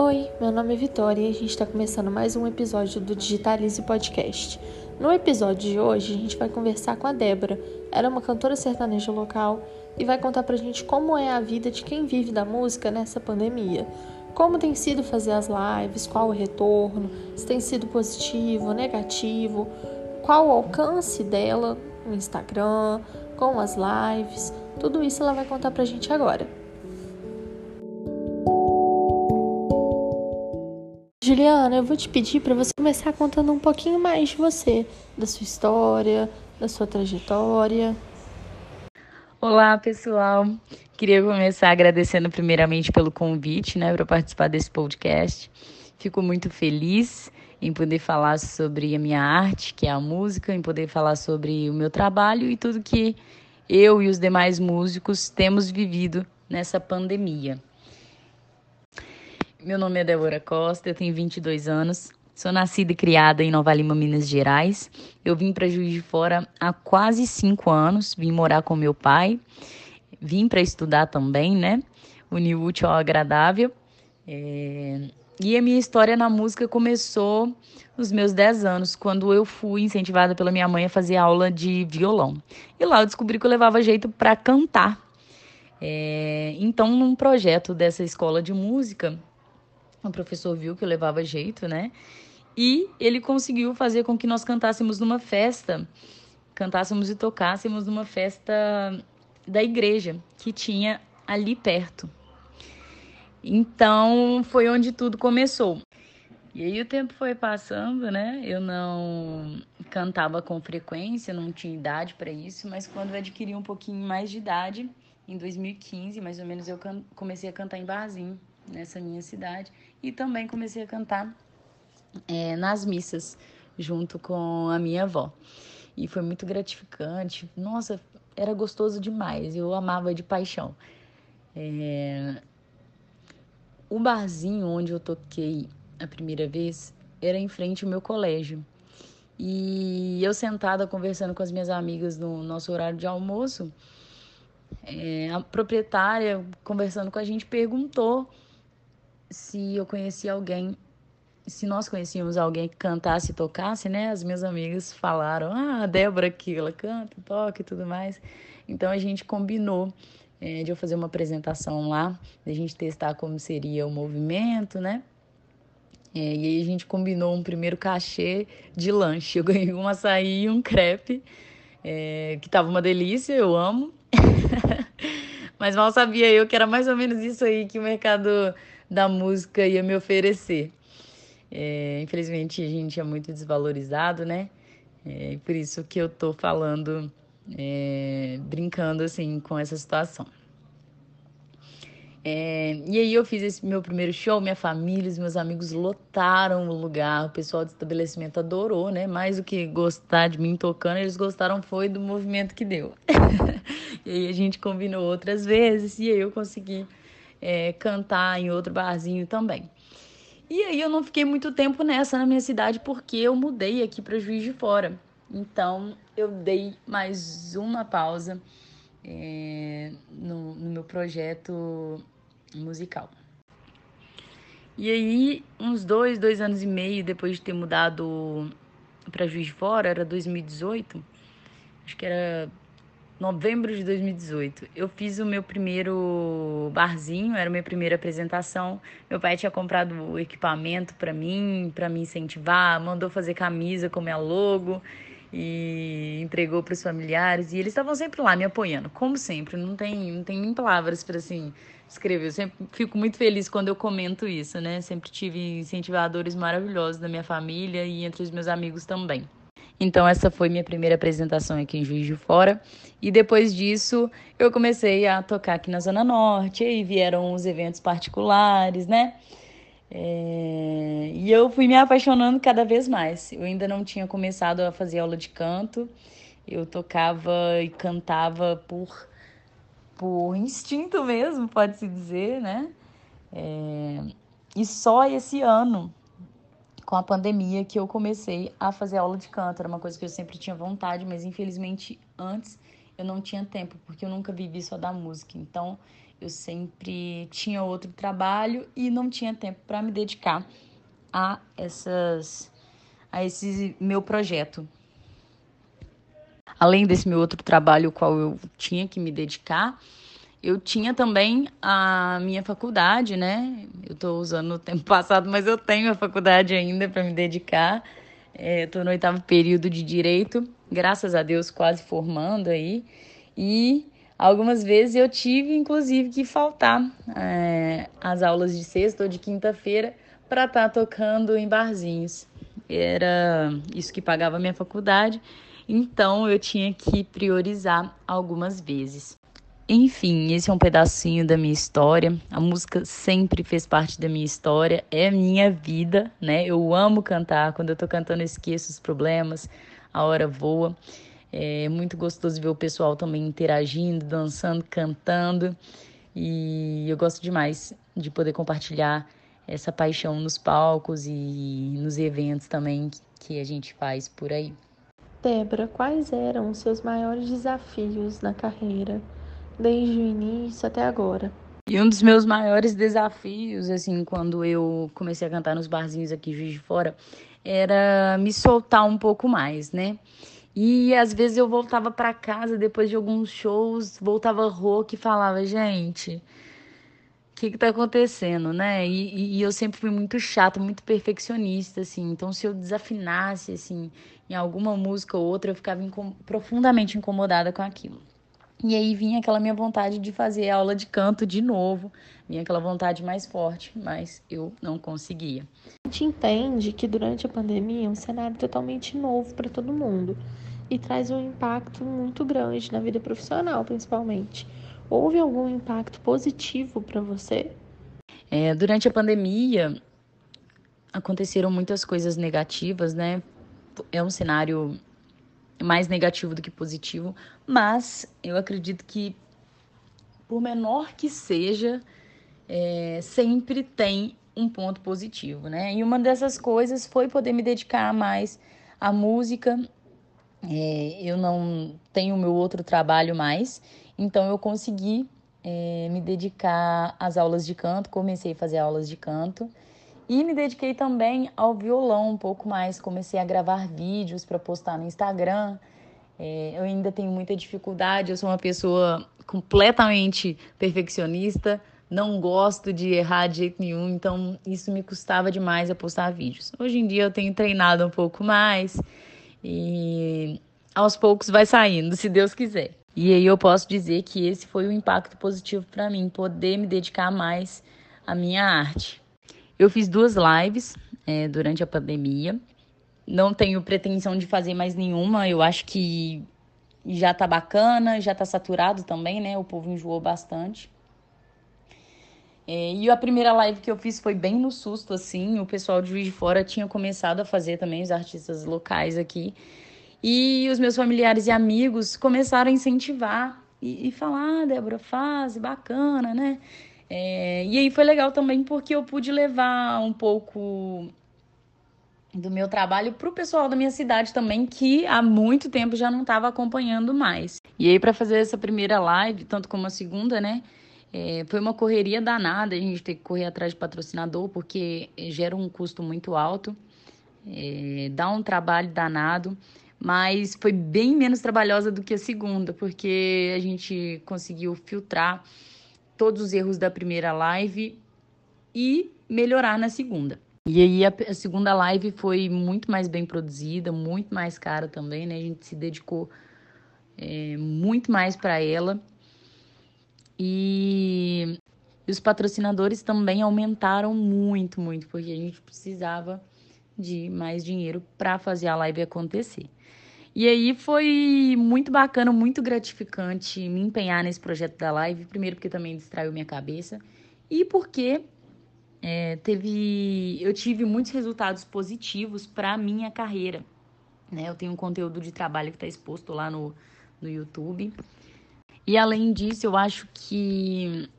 Oi, meu nome é Vitória e a gente está começando mais um episódio do Digitalize Podcast. No episódio de hoje, a gente vai conversar com a Débora. Ela é uma cantora sertaneja local e vai contar pra gente como é a vida de quem vive da música nessa pandemia. Como tem sido fazer as lives, qual o retorno, se tem sido positivo, negativo, qual o alcance dela no Instagram, com as lives, tudo isso ela vai contar pra gente agora. Juliana, eu vou te pedir para você começar contando um pouquinho mais de você, da sua história, da sua trajetória. Olá, pessoal. Queria começar agradecendo primeiramente pelo convite, né, para participar desse podcast. Fico muito feliz em poder falar sobre a minha arte, que é a música, em poder falar sobre o meu trabalho e tudo que eu e os demais músicos temos vivido nessa pandemia. Meu nome é Débora Costa, eu tenho 22 anos, sou nascida e criada em Nova Lima, Minas Gerais. Eu vim para Juiz de Fora há quase cinco anos, vim morar com meu pai, vim para estudar também, né? Unir útil ao agradável. É... E a minha história na música começou nos meus 10 anos, quando eu fui incentivada pela minha mãe a fazer aula de violão. E lá eu descobri que eu levava jeito para cantar. É, então, num projeto dessa escola de música, o professor viu que eu levava jeito, né? E ele conseguiu fazer com que nós cantássemos numa festa, cantássemos e tocássemos numa festa da igreja que tinha ali perto. Então foi onde tudo começou. E aí o tempo foi passando, né? Eu não cantava com frequência, não tinha idade para isso, mas quando eu adquiri um pouquinho mais de idade, em 2015, mais ou menos, eu comecei a cantar em barzinho nessa minha cidade e também comecei a cantar é, nas missas junto com a minha avó. E foi muito gratificante. Nossa, era gostoso demais. Eu amava de paixão. É, o barzinho onde eu toquei a primeira vez era em frente ao meu colégio. E eu sentada conversando com as minhas amigas no nosso horário de almoço, é, a proprietária conversando com a gente perguntou se eu conhecia alguém, se nós conhecíamos alguém que cantasse e tocasse, né? As minhas amigas falaram: ah, a Débora aqui, ela canta, toca e tudo mais. Então a gente combinou é, de eu fazer uma apresentação lá, de a gente testar como seria o movimento, né? É, e aí a gente combinou um primeiro cachê de lanche. Eu ganhei um açaí e um crepe, é, que tava uma delícia, eu amo. Mas mal sabia eu que era mais ou menos isso aí que o mercado da música ia me oferecer. É, infelizmente a gente é muito desvalorizado, né? É por isso que eu tô falando é, brincando assim com essa situação. É, e aí eu fiz esse meu primeiro show, minha família, os meus amigos lotaram o lugar, o pessoal do estabelecimento adorou, né? Mais do que gostar de mim tocando, eles gostaram foi do movimento que deu. e aí a gente combinou outras vezes e aí eu consegui é, cantar em outro barzinho também. E aí eu não fiquei muito tempo nessa na minha cidade porque eu mudei aqui para Juiz de Fora. Então eu dei mais uma pausa é, no, no meu projeto musical. E aí, uns dois, dois anos e meio depois de ter mudado para Juiz de Fora, era 2018, acho que era novembro de 2018. Eu fiz o meu primeiro barzinho, era a minha primeira apresentação. Meu pai tinha comprado o equipamento para mim, para me incentivar, mandou fazer camisa com minha logo e entregou para os familiares e eles estavam sempre lá me apoiando, como sempre. Não tem, não tem nem palavras para assim escrever. Eu sempre fico muito feliz quando eu comento isso, né? Sempre tive incentivadores maravilhosos da minha família e entre os meus amigos também. Então essa foi minha primeira apresentação aqui em Juiz de Fora e depois disso eu comecei a tocar aqui na Zona Norte, aí vieram os eventos particulares, né? É... E eu fui me apaixonando cada vez mais. Eu ainda não tinha começado a fazer aula de canto. Eu tocava e cantava por, por instinto mesmo, pode-se dizer, né? É... E só esse ano, com a pandemia, que eu comecei a fazer aula de canto. Era uma coisa que eu sempre tinha vontade, mas infelizmente antes eu não tinha tempo, porque eu nunca vivi só da música. Então eu sempre tinha outro trabalho e não tinha tempo para me dedicar a essas a esse meu projeto. Além desse meu outro trabalho, o qual eu tinha que me dedicar, eu tinha também a minha faculdade, né? Eu estou usando o tempo passado, mas eu tenho a faculdade ainda para me dedicar. Estou é, no oitavo período de direito, graças a Deus, quase formando aí. E algumas vezes eu tive, inclusive, que faltar é, as aulas de sexta ou de quinta-feira para estar tá tocando em barzinhos. Era isso que pagava a minha faculdade, então eu tinha que priorizar algumas vezes. Enfim, esse é um pedacinho da minha história. A música sempre fez parte da minha história, é minha vida, né? Eu amo cantar. Quando eu tô cantando, eu esqueço os problemas, a hora voa. É muito gostoso ver o pessoal também interagindo, dançando, cantando. E eu gosto demais de poder compartilhar essa paixão nos palcos e nos eventos também que a gente faz por aí. Débora, quais eram os seus maiores desafios na carreira, desde o início até agora? E um dos meus maiores desafios, assim, quando eu comecei a cantar nos barzinhos aqui Juiz de Fora, era me soltar um pouco mais, né? E às vezes eu voltava para casa depois de alguns shows, voltava rouca e falava, gente, que que tá acontecendo, né? E, e, eu sempre fui muito chata, muito perfeccionista, assim. Então, se eu desafinasse, assim, em alguma música ou outra, eu ficava incom profundamente incomodada com aquilo. E aí vinha aquela minha vontade de fazer aula de canto de novo, vinha aquela vontade mais forte, mas eu não conseguia. A gente entende que durante a pandemia é um cenário totalmente novo para todo mundo e traz um impacto muito grande na vida profissional, principalmente. Houve algum impacto positivo para você? É, durante a pandemia, aconteceram muitas coisas negativas, né? É um cenário mais negativo do que positivo, mas eu acredito que, por menor que seja, é, sempre tem um ponto positivo, né? E uma dessas coisas foi poder me dedicar mais à música. É, eu não tenho meu outro trabalho mais, então eu consegui é, me dedicar às aulas de canto, comecei a fazer aulas de canto e me dediquei também ao violão um pouco mais. Comecei a gravar vídeos para postar no Instagram. É, eu ainda tenho muita dificuldade, eu sou uma pessoa completamente perfeccionista, não gosto de errar de jeito nenhum, então isso me custava demais a postar vídeos. Hoje em dia eu tenho treinado um pouco mais e aos poucos vai saindo, se Deus quiser. E aí eu posso dizer que esse foi o impacto positivo para mim, poder me dedicar mais à minha arte. Eu fiz duas lives é, durante a pandemia. Não tenho pretensão de fazer mais nenhuma. Eu acho que já tá bacana, já tá saturado também, né? O povo enjoou bastante. É, e a primeira live que eu fiz foi bem no susto, assim. O pessoal de Juiz de Fora tinha começado a fazer também, os artistas locais aqui. E os meus familiares e amigos começaram a incentivar e, e falar, ah, Débora, faz, bacana, né? É, e aí foi legal também porque eu pude levar um pouco do meu trabalho para o pessoal da minha cidade também, que há muito tempo já não estava acompanhando mais. E aí, para fazer essa primeira live, tanto como a segunda, né? É, foi uma correria danada, a gente tem que correr atrás de patrocinador, porque gera um custo muito alto, é, dá um trabalho danado mas foi bem menos trabalhosa do que a segunda, porque a gente conseguiu filtrar todos os erros da primeira live e melhorar na segunda. E aí a, a segunda live foi muito mais bem produzida, muito mais cara também, né? A gente se dedicou é, muito mais para ela. E os patrocinadores também aumentaram muito, muito, porque a gente precisava de mais dinheiro para fazer a live acontecer. E aí foi muito bacana, muito gratificante me empenhar nesse projeto da live. Primeiro porque também distraiu minha cabeça e porque é, teve, eu tive muitos resultados positivos para minha carreira. Né? Eu tenho um conteúdo de trabalho que está exposto lá no, no YouTube. E além disso, eu acho que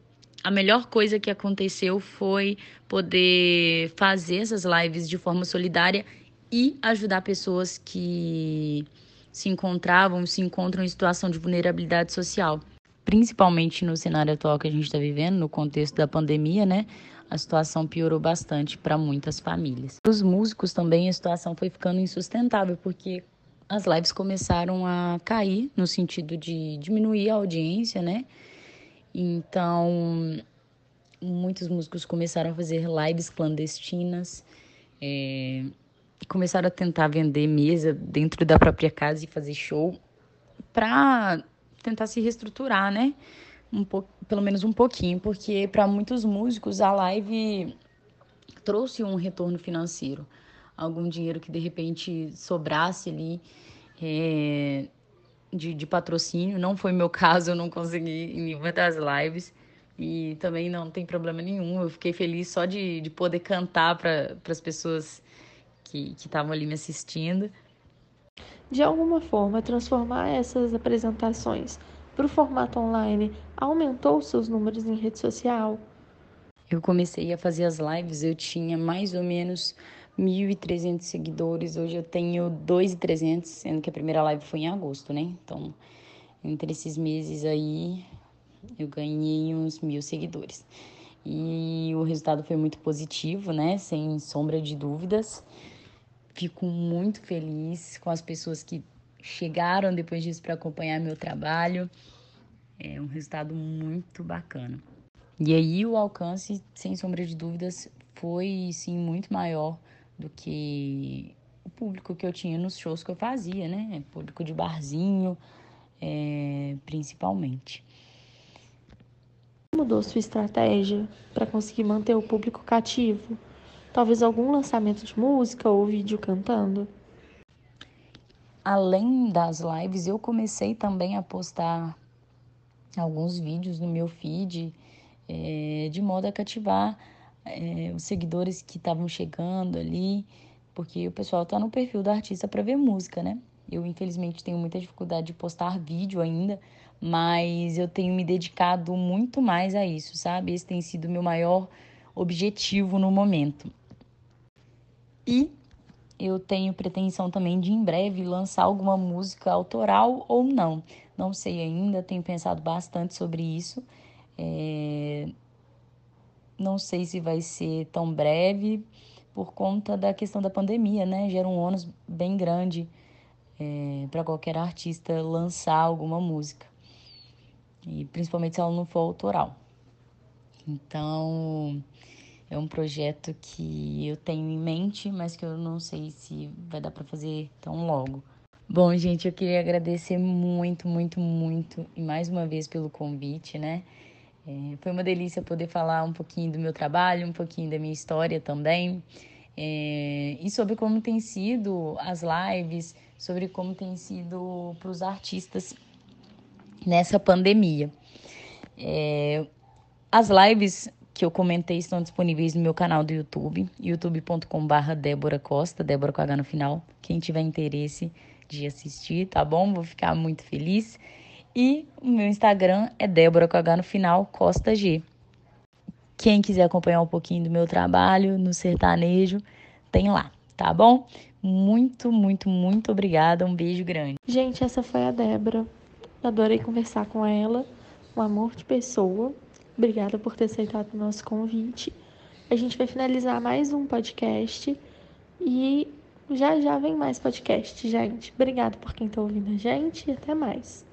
a melhor coisa que aconteceu foi poder fazer essas lives de forma solidária e ajudar pessoas que se encontravam, se encontram em situação de vulnerabilidade social. principalmente no cenário atual que a gente está vivendo, no contexto da pandemia, né? A situação piorou bastante para muitas famílias. Para os músicos também a situação foi ficando insustentável, porque as lives começaram a cair no sentido de diminuir a audiência, né? Então, muitos músicos começaram a fazer lives clandestinas, é, começaram a tentar vender mesa dentro da própria casa e fazer show para tentar se reestruturar, né? Um pouco, pelo menos um pouquinho, porque para muitos músicos a live trouxe um retorno financeiro, algum dinheiro que de repente sobrasse ali é, de, de patrocínio. Não foi meu caso, eu não consegui em nenhuma das lives. E também não tem problema nenhum. Eu fiquei feliz só de, de poder cantar para as pessoas que estavam ali me assistindo. De alguma forma, transformar essas apresentações para o formato online aumentou seus números em rede social? Eu comecei a fazer as lives, eu tinha mais ou menos 1.300 seguidores. Hoje eu tenho 2.300, sendo que a primeira live foi em agosto, né? Então, entre esses meses aí, eu ganhei uns mil seguidores. E o resultado foi muito positivo, né? Sem sombra de dúvidas. Fico muito feliz com as pessoas que chegaram depois disso para acompanhar meu trabalho. É um resultado muito bacana. E aí o alcance, sem sombra de dúvidas, foi sim muito maior do que o público que eu tinha nos shows que eu fazia, né? Público de barzinho, é, principalmente. Mudou sua estratégia para conseguir manter o público cativo? Talvez algum lançamento de música ou vídeo cantando? Além das lives, eu comecei também a postar alguns vídeos no meu feed é, de modo a cativar é, os seguidores que estavam chegando ali, porque o pessoal tá no perfil do artista para ver música, né? Eu, infelizmente, tenho muita dificuldade de postar vídeo ainda, mas eu tenho me dedicado muito mais a isso, sabe? Esse tem sido o meu maior objetivo no momento. E eu tenho pretensão também de em breve lançar alguma música autoral ou não. Não sei ainda, tenho pensado bastante sobre isso. É... Não sei se vai ser tão breve por conta da questão da pandemia, né? Gera um ônus bem grande é, para qualquer artista lançar alguma música. E principalmente se ela não for autoral. Então, é um projeto que eu tenho em mente, mas que eu não sei se vai dar para fazer tão logo. Bom, gente, eu queria agradecer muito, muito, muito e mais uma vez pelo convite, né? É, foi uma delícia poder falar um pouquinho do meu trabalho, um pouquinho da minha história também. É, e sobre como tem sido as lives, sobre como tem sido para os artistas nessa pandemia. É, as lives que eu comentei estão disponíveis no meu canal do YouTube, youtube.com.br Débora Costa, Débora com H no final. Quem tiver interesse de assistir, tá bom? Vou ficar muito feliz. E o meu Instagram é Débora com H no final, Costa G. Quem quiser acompanhar um pouquinho do meu trabalho no sertanejo, tem lá, tá bom? Muito, muito, muito obrigada. Um beijo grande. Gente, essa foi a Débora. Adorei conversar com ela. Um amor de pessoa. Obrigada por ter aceitado o nosso convite. A gente vai finalizar mais um podcast e já já vem mais podcast, gente. Obrigada por quem está ouvindo a gente e até mais.